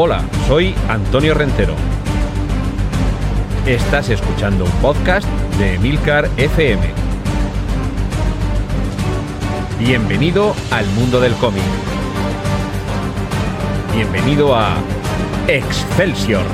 Hola, soy Antonio Rentero. Estás escuchando un podcast de Milcar FM. Bienvenido al mundo del cómic. Bienvenido a Excelsior.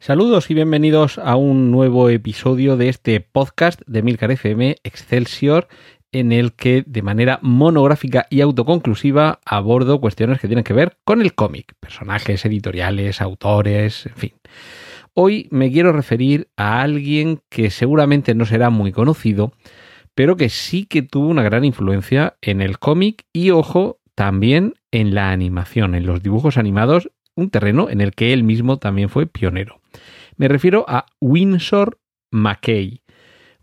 Saludos y bienvenidos a un nuevo episodio de este podcast de Milcar FM Excelsior en el que de manera monográfica y autoconclusiva abordo cuestiones que tienen que ver con el cómic, personajes editoriales, autores, en fin. Hoy me quiero referir a alguien que seguramente no será muy conocido, pero que sí que tuvo una gran influencia en el cómic y, ojo, también en la animación, en los dibujos animados, un terreno en el que él mismo también fue pionero. Me refiero a Winsor McKay.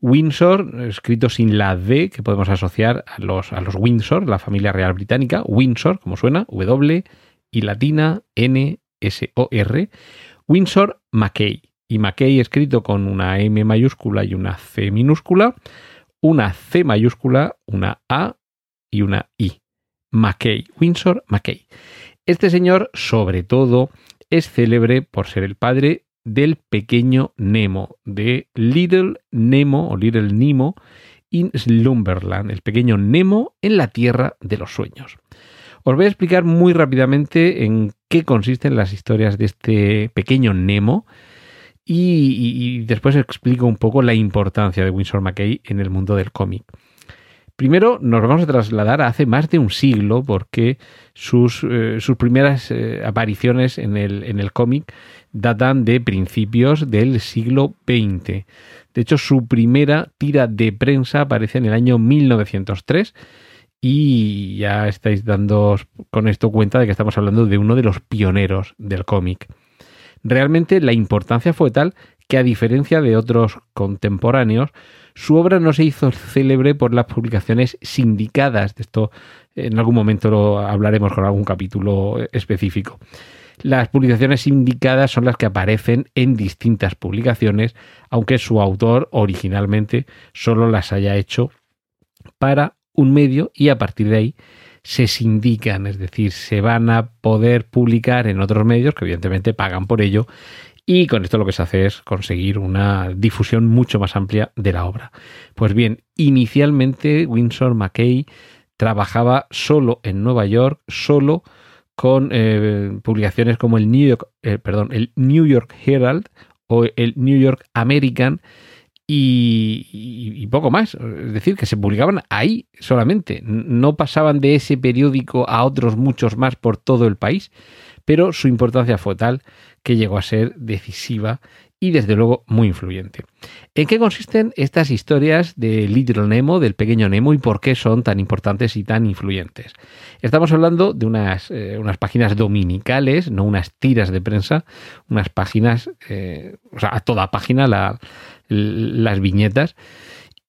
Windsor, escrito sin la D, que podemos asociar a los, a los Windsor, la familia real británica, Windsor, como suena, W y latina N S O R, Windsor McKay. Y McKay escrito con una M mayúscula y una C minúscula, una C mayúscula, una A y una I. McKay, Windsor McKay. Este señor, sobre todo, es célebre por ser el padre del pequeño Nemo, de Little Nemo o Little Nemo in Slumberland, el pequeño Nemo en la Tierra de los Sueños. Os voy a explicar muy rápidamente en qué consisten las historias de este pequeño Nemo y, y después explico un poco la importancia de Winsor McKay en el mundo del cómic. Primero nos vamos a trasladar a hace más de un siglo porque sus, eh, sus primeras eh, apariciones en el, en el cómic datan de principios del siglo XX. De hecho, su primera tira de prensa aparece en el año 1903 y ya estáis dando con esto cuenta de que estamos hablando de uno de los pioneros del cómic. Realmente la importancia fue tal que a diferencia de otros contemporáneos, su obra no se hizo célebre por las publicaciones sindicadas. De esto en algún momento lo hablaremos con algún capítulo específico. Las publicaciones sindicadas son las que aparecen en distintas publicaciones, aunque su autor originalmente solo las haya hecho para un medio y a partir de ahí se sindican, es decir, se van a poder publicar en otros medios que evidentemente pagan por ello y con esto lo que se hace es conseguir una difusión mucho más amplia de la obra. Pues bien, inicialmente Winsor McKay trabajaba solo en Nueva York, solo con eh, publicaciones como el New York, eh, perdón, el New York Herald o el New York American y, y, poco más. Es decir, que se publicaban ahí solamente. No pasaban de ese periódico a otros muchos más por todo el país pero su importancia fue tal que llegó a ser decisiva y desde luego muy influyente. ¿En qué consisten estas historias de Little Nemo, del pequeño Nemo, y por qué son tan importantes y tan influyentes? Estamos hablando de unas, eh, unas páginas dominicales, no unas tiras de prensa, unas páginas, eh, o sea, a toda página las viñetas,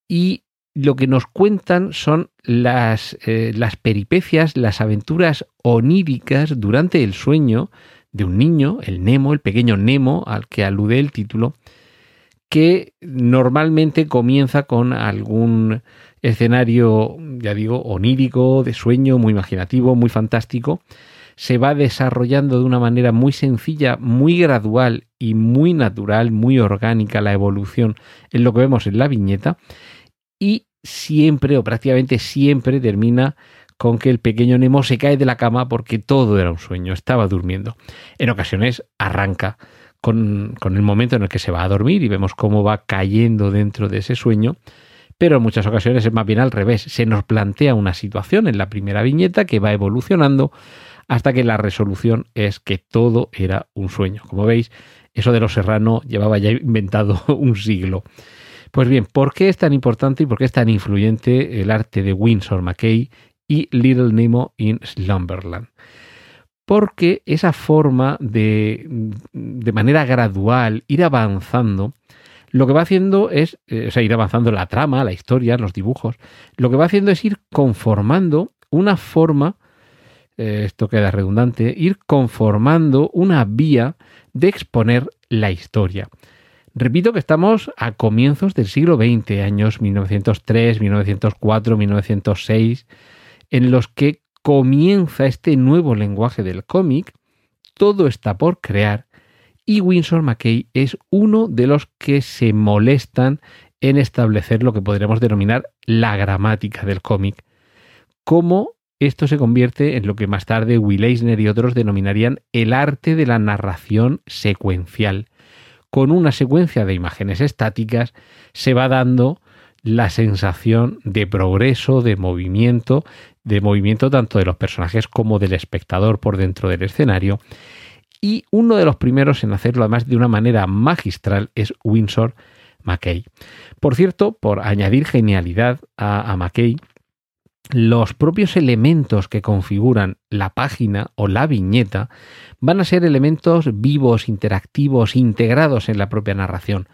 y lo que nos cuentan son las, eh, las peripecias, las aventuras oníricas durante el sueño de un niño, el Nemo, el pequeño Nemo, al que alude el título, que normalmente comienza con algún escenario, ya digo, onírico, de sueño, muy imaginativo, muy fantástico, se va desarrollando de una manera muy sencilla, muy gradual y muy natural, muy orgánica la evolución en lo que vemos en la viñeta, y siempre o prácticamente siempre termina con que el pequeño Nemo se cae de la cama porque todo era un sueño, estaba durmiendo. En ocasiones arranca con, el momento en el que se va a dormir y vemos cómo va cayendo dentro de ese sueño, pero en muchas ocasiones es más bien al revés, se nos plantea una situación en la primera viñeta que va evolucionando hasta que la resolución es que todo era un sueño. Como veis, eso de los serrano llevaba ya inventado un siglo. Pues bien, ¿por qué es tan importante y por qué es tan influyente el arte de Winsor McKay y Little Nemo in Slumberland? Porque esa forma de, de manera gradual, ir avanzando, lo que va haciendo es, eh, o sea, ir avanzando la trama, la historia, los dibujos, lo que va haciendo es ir conformando una forma, eh, esto queda redundante, ir conformando una vía de exponer la historia. Repito que estamos a comienzos del siglo XX, años 1903, 1904, 1906, en los que comienza este nuevo lenguaje del cómic, todo está por crear y Winsor McKay es uno de los que se molestan en establecer lo que podríamos denominar la gramática del cómic, cómo esto se convierte en lo que más tarde Will Eisner y otros denominarían el arte de la narración secuencial. Con una secuencia de imágenes estáticas se va dando la sensación de progreso, de movimiento, de movimiento tanto de los personajes como del espectador por dentro del escenario. Y uno de los primeros en hacerlo además de una manera magistral es Winsor McKay. Por cierto, por añadir genialidad a, a McKay, los propios elementos que configuran la página o la viñeta van a ser elementos vivos, interactivos, integrados en la propia narración.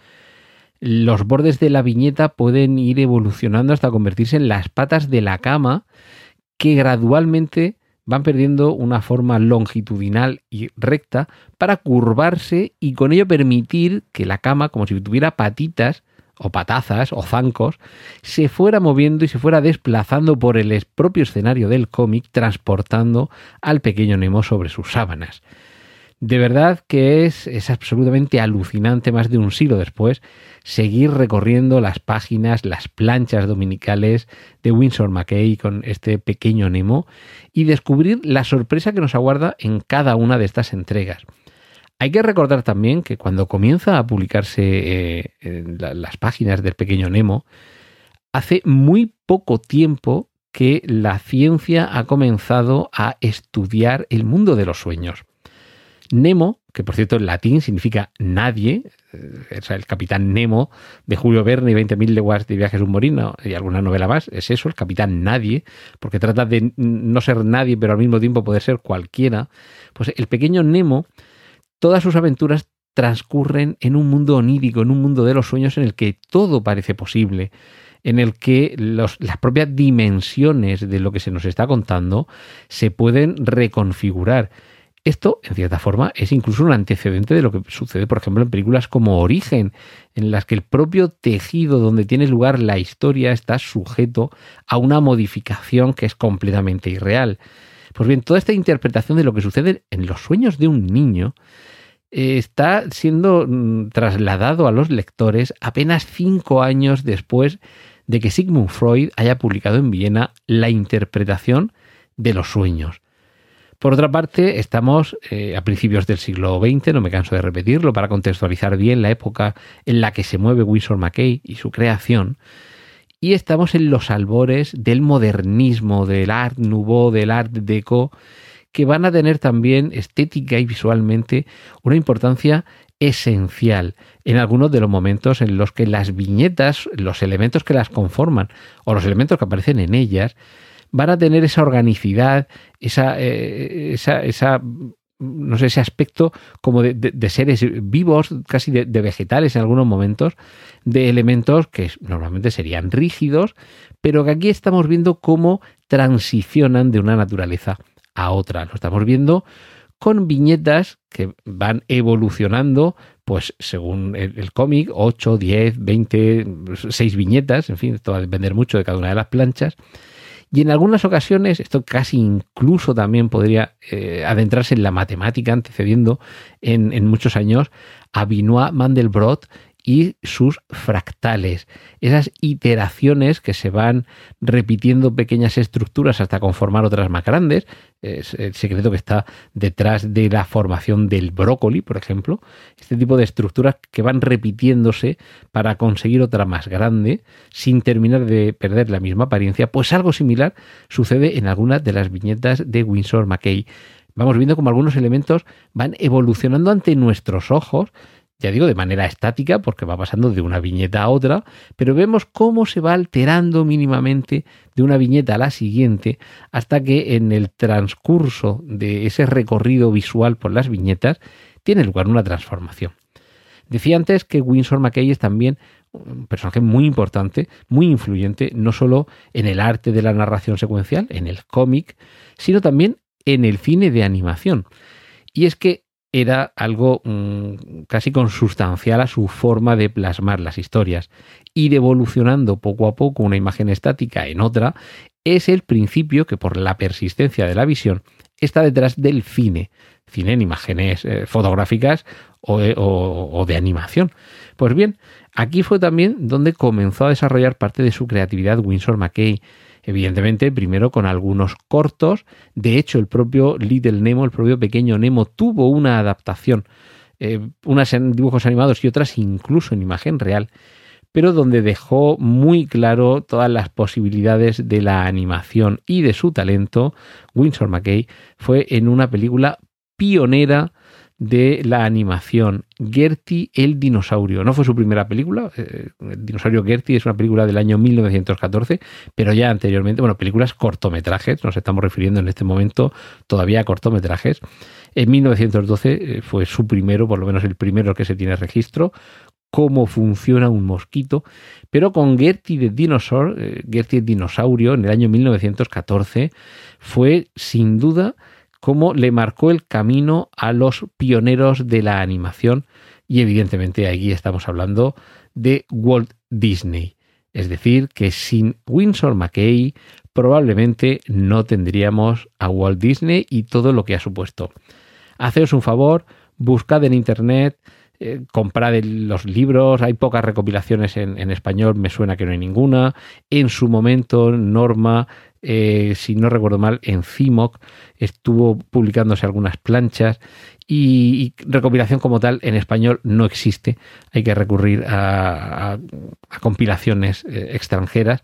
Los bordes de la viñeta pueden ir evolucionando hasta convertirse en las patas de la cama que gradualmente van perdiendo una forma longitudinal y recta para curvarse y con ello permitir que la cama, como si tuviera patitas, o patazas o zancos, se fuera moviendo y se fuera desplazando por el propio escenario del cómic, transportando al pequeño Nemo sobre sus sábanas. De verdad que es, es, absolutamente alucinante, más de un siglo después, seguir recorriendo las páginas, las planchas dominicales de Winsor McKay con este pequeño Nemo y descubrir la sorpresa que nos aguarda en cada una de estas entregas. Hay que recordar también que cuando comienza a publicarse eh, en las páginas del pequeño Nemo, hace muy poco tiempo que la ciencia ha comenzado a estudiar el mundo de los sueños. Nemo, que por cierto en latín significa nadie, eh, el capitán Nemo de Julio Verne y 20.000 leguas de viaje submarino y alguna novela más, es eso, el capitán nadie, porque trata de no ser nadie, pero al mismo tiempo poder ser cualquiera. Pues el pequeño Nemo Todas sus aventuras transcurren en un mundo onírico, en un mundo de los sueños en el que todo parece posible, en el que las propias dimensiones de lo que se nos está contando se pueden reconfigurar. Esto, en cierta forma, es incluso un antecedente de lo que sucede, por ejemplo, en películas como Origen, en las que el propio tejido donde tiene lugar la historia está sujeto a una modificación que es completamente irreal. Pues bien, toda esta interpretación de lo que sucede en los sueños de un niño eh, está siendo mm, trasladado a los lectores apenas cinco años después de que Sigmund Freud haya publicado en Viena la interpretación de los sueños. Por otra parte, estamos eh, a principios del siglo XX, no me canso de repetirlo, para contextualizar bien la época en la que se mueve Winsor McKay y su creación y estamos en los albores del modernismo, del art nouveau, del art deco, que van a tener también estética y visualmente una importancia esencial en algunos de los momentos en los que las viñetas, los elementos que las conforman o los elementos que aparecen en ellas, van a tener esa organicidad, esa, eh, esa, esa no sé, ese aspecto como de, seres vivos, casi de, vegetales en algunos momentos, de elementos que normalmente serían rígidos, pero que aquí estamos viendo cómo transicionan de una naturaleza a otra. Lo estamos viendo con viñetas que van evolucionando, pues según el, el cómic, 8, 10, 20, 6 viñetas, en fin, esto va a depender mucho de cada una de las planchas y en algunas ocasiones, esto casi incluso también podría eh, adentrarse en la matemática, antecediendo en, muchos años a Benoit Mandelbrot y sus fractales, esas iteraciones que se van repitiendo pequeñas estructuras hasta conformar otras más grandes, es el secreto que está detrás de la formación del brócoli, por ejemplo, este tipo de estructuras que van repitiéndose para conseguir otra más grande sin terminar de perder la misma apariencia, pues algo similar sucede en algunas de las viñetas de Winsor McKay. Vamos viendo como algunos elementos van evolucionando ante nuestros ojos, ya digo, de manera estática, porque va pasando de una viñeta a otra, pero vemos cómo se va alterando mínimamente de una viñeta a la siguiente, hasta que en el transcurso de ese recorrido visual por las viñetas tiene lugar una transformación. Decía antes que Winsor McKay es también un personaje muy importante, muy influyente, no solo en el arte de la narración secuencial, en el cómic, sino también en el cine de animación. Y es que era algo mm, casi consustancial a su forma de plasmar las historias. Ir evolucionando poco a poco una imagen estática en otra es el principio que por la persistencia de la visión está detrás del cine, cine en imágenes eh, fotográficas eh, o, de animación. Pues bien, aquí fue también donde comenzó a desarrollar parte de su creatividad Winsor McKay. Evidentemente, primero con algunos cortos. De hecho, el propio Little Nemo, el propio pequeño Nemo, tuvo una adaptación, eh, unas en dibujos animados y otras incluso en imagen real pero donde dejó muy claro todas las posibilidades de la animación y de su talento, Winsor McKay fue en una película pionera de la animación, Gertie el dinosaurio. No fue su primera película, eh, el dinosaurio Gertie es una película del año 1914, pero ya anteriormente, bueno, películas cortometrajes, nos estamos refiriendo en este momento todavía a cortometrajes. En 1912 eh, fue su primero, por lo menos el primero que se tiene registro, cómo funciona un mosquito, pero con Gertie de Dinosaur, eh, Gertie el dinosaurio, en el año 1914, fue sin duda cómo le marcó el camino a los pioneros de la animación y evidentemente aquí estamos hablando de Walt Disney. Es decir, que sin Winsor McKay probablemente no tendríamos a Walt Disney y todo lo que ha supuesto. Haceos un favor, buscad en internet eh, comprad los libros, hay pocas recopilaciones en, español, me suena que no hay ninguna. En su momento, Norma, eh, si no recuerdo mal, en CIMOC estuvo publicándose algunas planchas y, recopilación como tal en español no existe. Hay que recurrir a, compilaciones eh, extranjeras,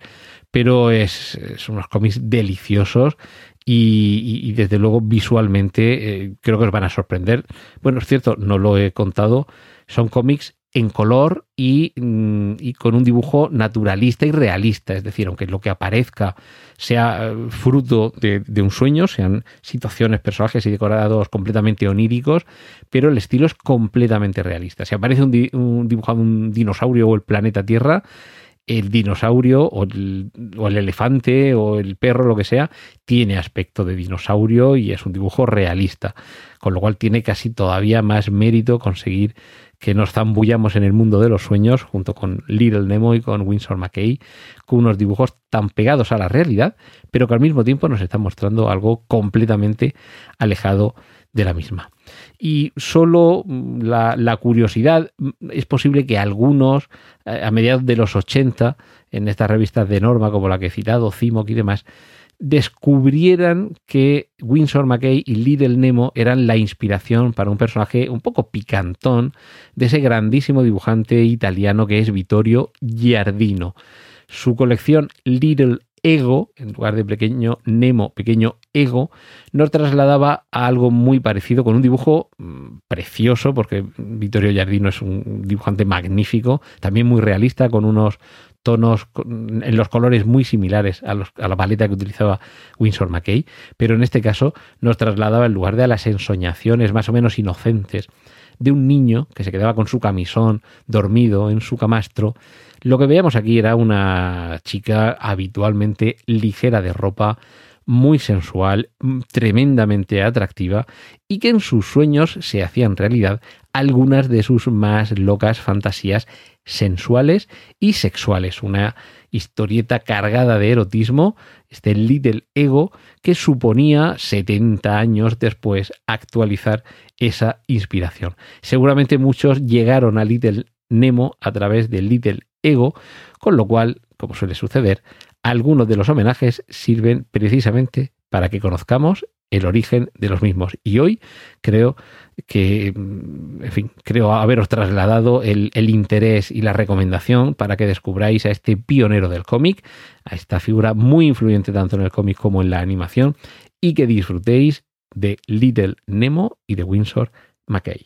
pero es, son unos cómics deliciosos y, desde luego visualmente eh, creo que os van a sorprender. Bueno, es cierto, no lo he contado, son cómics en color mm, y, con un dibujo naturalista y realista, es decir, aunque lo que aparezca sea eh, fruto de, un sueño, sean situaciones, personajes y decorados completamente oníricos, pero el estilo es completamente realista. Si aparece un, un dibujado un dinosaurio o el planeta Tierra, el dinosaurio o el, elefante o el perro, lo que sea, tiene aspecto de dinosaurio y es un dibujo realista, con lo cual tiene casi todavía más mérito conseguir que nos zambullamos en el mundo de los sueños junto con Little Nemo y con Winsor McKay, con unos dibujos tan pegados a la realidad, pero que al mismo tiempo nos están mostrando algo completamente alejado la misma. Y solo mm, la, curiosidad, mm, es posible que algunos, a mediados de los 80, en estas revistas de norma como la que he citado, CIMOC y demás, descubrieran que Winsor McKay y Little Nemo eran la inspiración para un personaje un poco picantón de ese grandísimo dibujante italiano que es Vittorio Giardino. Su colección Little ego, en lugar de pequeño Nemo, pequeño ego, nos trasladaba a algo muy parecido con un dibujo mm, precioso, porque Vittorio Giardino es un dibujante magnífico, también muy realista, con unos tonos en los colores muy similares a, a, la paleta que utilizaba Winsor McKay, pero en este caso nos trasladaba en lugar de a las ensoñaciones más o menos inocentes de un niño que se quedaba con su camisón dormido en su camastro, lo que veíamos aquí era una chica habitualmente ligera de ropa, muy sensual, tremendamente atractiva y que en sus sueños se hacían realidad algunas de sus más locas fantasías sensuales y sexuales. Una historieta cargada de erotismo, este Little Ego, que suponía 70 años después actualizar esa inspiración. Seguramente muchos llegaron a Little Nemo a través de Little Ego, con lo cual, como suele suceder, algunos de los homenajes sirven precisamente para que conozcamos el origen de los mismos. Y hoy creo que, mm, en fin, creo haberos trasladado el, el, interés y la recomendación para que descubráis a este pionero del cómic, a esta figura muy influyente tanto en el cómic como en la animación, y que disfrutéis de Little Nemo y de Windsor McKay.